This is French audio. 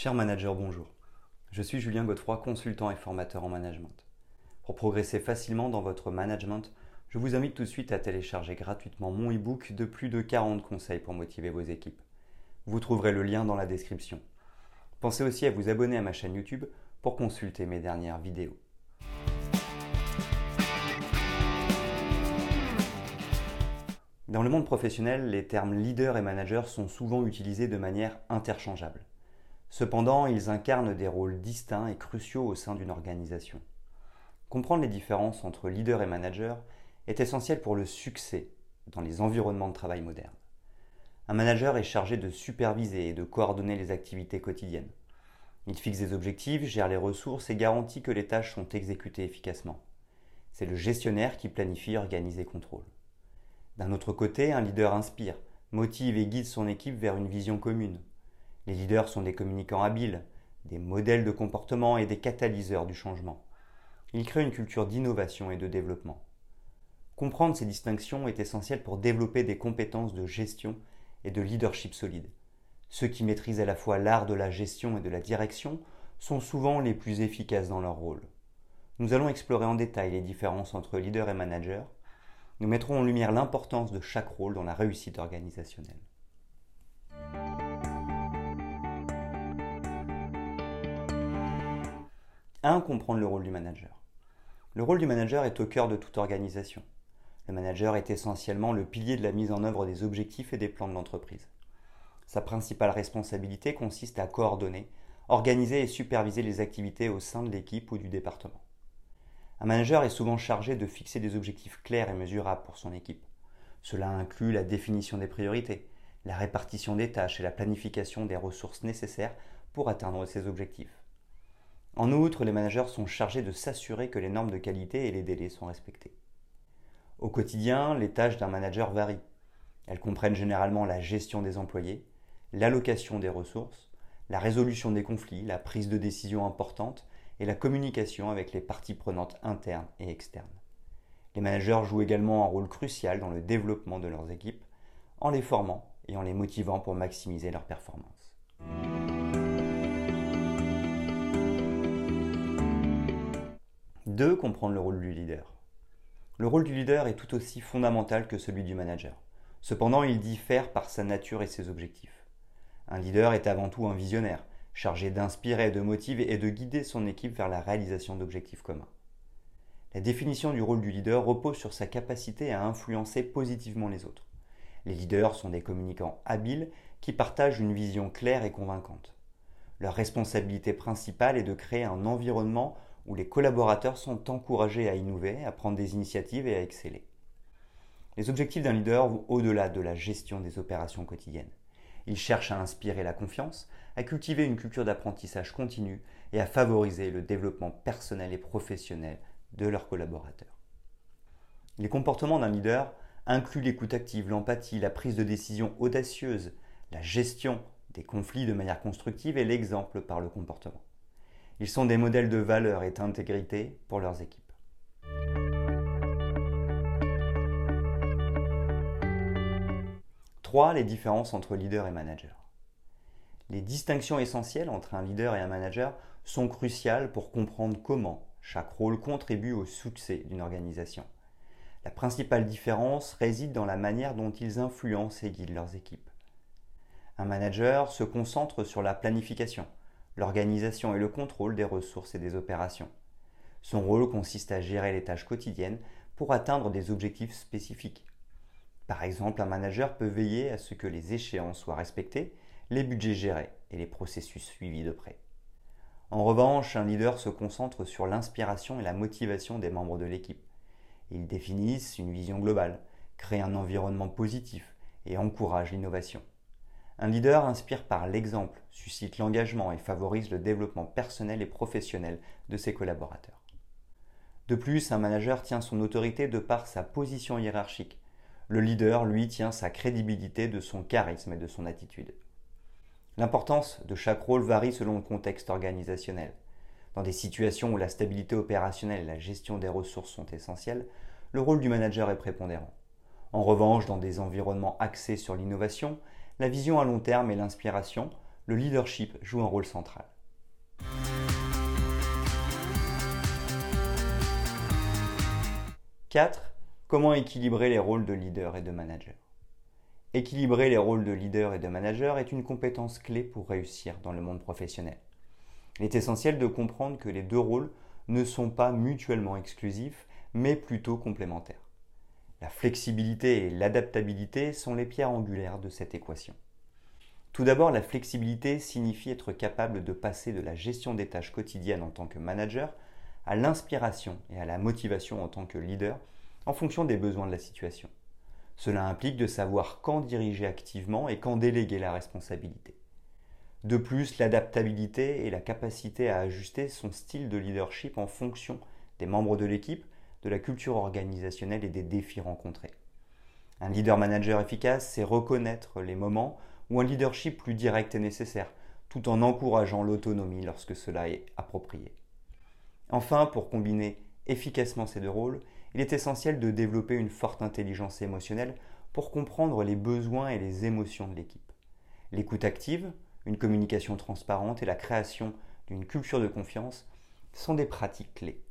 Cher manager, bonjour. Je suis Julien Godefroy, consultant et formateur en management. Pour progresser facilement dans votre management, je vous invite tout de suite à télécharger gratuitement mon e-book de plus de 40 conseils pour motiver vos équipes. Vous trouverez le lien dans la description. Pensez aussi à vous abonner à ma chaîne YouTube pour consulter mes dernières vidéos. Dans le monde professionnel, les termes leader et manager sont souvent utilisés de manière interchangeable. Cependant, ils incarnent des rôles distincts et cruciaux au sein d'une organisation. Comprendre les différences entre leader et manager est essentiel pour le succès dans les environnements de travail modernes. Un manager est chargé de superviser et de coordonner les activités quotidiennes. Il fixe des objectifs, gère les ressources et garantit que les tâches sont exécutées efficacement. C'est le gestionnaire qui planifie, organise et contrôle. D'un autre côté, un leader inspire, motive et guide son équipe vers une vision commune. Les leaders sont des communicants habiles, des modèles de comportement et des catalyseurs du changement. Ils créent une culture d'innovation et de développement. Comprendre ces distinctions est essentiel pour développer des compétences de gestion et de leadership solide. Ceux qui maîtrisent à la fois l'art de la gestion et de la direction sont souvent les plus efficaces dans leur rôle. Nous allons explorer en détail les différences entre leader et manager, nous mettrons en lumière l'importance de chaque rôle dans la réussite organisationnelle. 1. Comprendre le rôle du manager. Le rôle du manager est au cœur de toute organisation. Le manager est essentiellement le pilier de la mise en œuvre des objectifs et des plans de l'entreprise. Sa principale responsabilité consiste à coordonner, organiser et superviser les activités au sein de l'équipe ou du département. Un manager est souvent chargé de fixer des objectifs clairs et mesurables pour son équipe. Cela inclut la définition des priorités, la répartition des tâches et la planification des ressources nécessaires pour atteindre ces objectifs. En outre, les managers sont chargés de s'assurer que les normes de qualité et les délais sont respectés. Au quotidien, les tâches d'un manager varient. Elles comprennent généralement la gestion des employés, l'allocation des ressources, la résolution des conflits, la prise de décisions importantes et la communication avec les parties prenantes internes et externes. Les managers jouent également un rôle crucial dans le développement de leurs équipes en les formant et en les motivant pour maximiser leur performance. 2. Comprendre le rôle du leader. Le rôle du leader est tout aussi fondamental que celui du manager. Cependant, il diffère par sa nature et ses objectifs. Un leader est avant tout un visionnaire chargé d'inspirer, de motiver et de guider son équipe vers la réalisation d'objectifs communs. La définition du rôle du leader repose sur sa capacité à influencer positivement les autres. Les leaders sont des communicants habiles qui partagent une vision claire et convaincante. Leur responsabilité principale est de créer un environnement où les collaborateurs sont encouragés à innover, à prendre des initiatives et à exceller. Les objectifs d'un leader vont au-delà de la gestion des opérations quotidiennes. Ils cherchent à inspirer la confiance, à cultiver une culture d'apprentissage continu et à favoriser le développement personnel et professionnel de leurs collaborateurs. Les comportements d'un leader incluent l'écoute active, l'empathie, la prise de décision audacieuse, la gestion des conflits de manière constructive et l'exemple par le comportement. Ils sont des modèles de valeur et d'intégrité pour leurs équipes. 3. Les différences entre leader et manager. Les distinctions essentielles entre un leader et un manager sont cruciales pour comprendre comment chaque rôle contribue au succès d'une organisation. La principale différence réside dans la manière dont ils influencent et guident leurs équipes. Un manager se concentre sur la planification, l'organisation et le contrôle des ressources et des opérations. Son rôle consiste à gérer les tâches quotidiennes pour atteindre des objectifs spécifiques. Par exemple, un manager peut veiller à ce que les échéances soient respectées, les budgets gérés et les processus suivis de près. En revanche, un leader se concentre sur l'inspiration et la motivation des membres de l'équipe. Il définissent une vision globale, crée un environnement positif et encourage l'innovation. Un leader inspire par l'exemple, suscite l'engagement et favorise le développement personnel et professionnel de ses collaborateurs. De plus, un manager tient son autorité de par sa position hiérarchique, le leader, lui, tient sa crédibilité de son charisme et de son attitude. L'importance de chaque rôle varie selon le contexte organisationnel. Dans des situations où la stabilité opérationnelle et la gestion des ressources sont essentielles, le rôle du manager est prépondérant. En revanche, dans des environnements axés sur l'innovation, la vision à long terme et l'inspiration, le leadership joue un rôle central. « 4. Comment équilibrer les rôles de leader et de manager? Équilibrer les rôles de leader et de manager est une compétence clé pour réussir dans le monde professionnel. Il est essentiel de comprendre que les deux rôles ne sont pas mutuellement exclusifs, mais plutôt complémentaires. La flexibilité et l'adaptabilité sont les pierres angulaires de cette équation. Tout d'abord, la flexibilité signifie être capable de passer de la gestion des tâches quotidiennes en tant que manager à l'inspiration et à la motivation en tant que leader en fonction des besoins de la situation. Cela implique de savoir quand diriger activement et quand déléguer la responsabilité. De plus, l'adaptabilité et la capacité à ajuster son style de leadership en fonction des membres de l'équipe, de la culture organisationnelle et des défis rencontrés. Un leader manager efficace, c'est reconnaître les moments où un leadership plus direct est nécessaire, tout en encourageant l'autonomie lorsque cela est approprié. Enfin, pour combiner efficacement ces deux rôles, il est essentiel de développer une forte intelligence émotionnelle pour comprendre les besoins et les émotions de l'équipe. L'écoute active, une communication transparente et la création d'une culture de confiance sont des pratiques clés.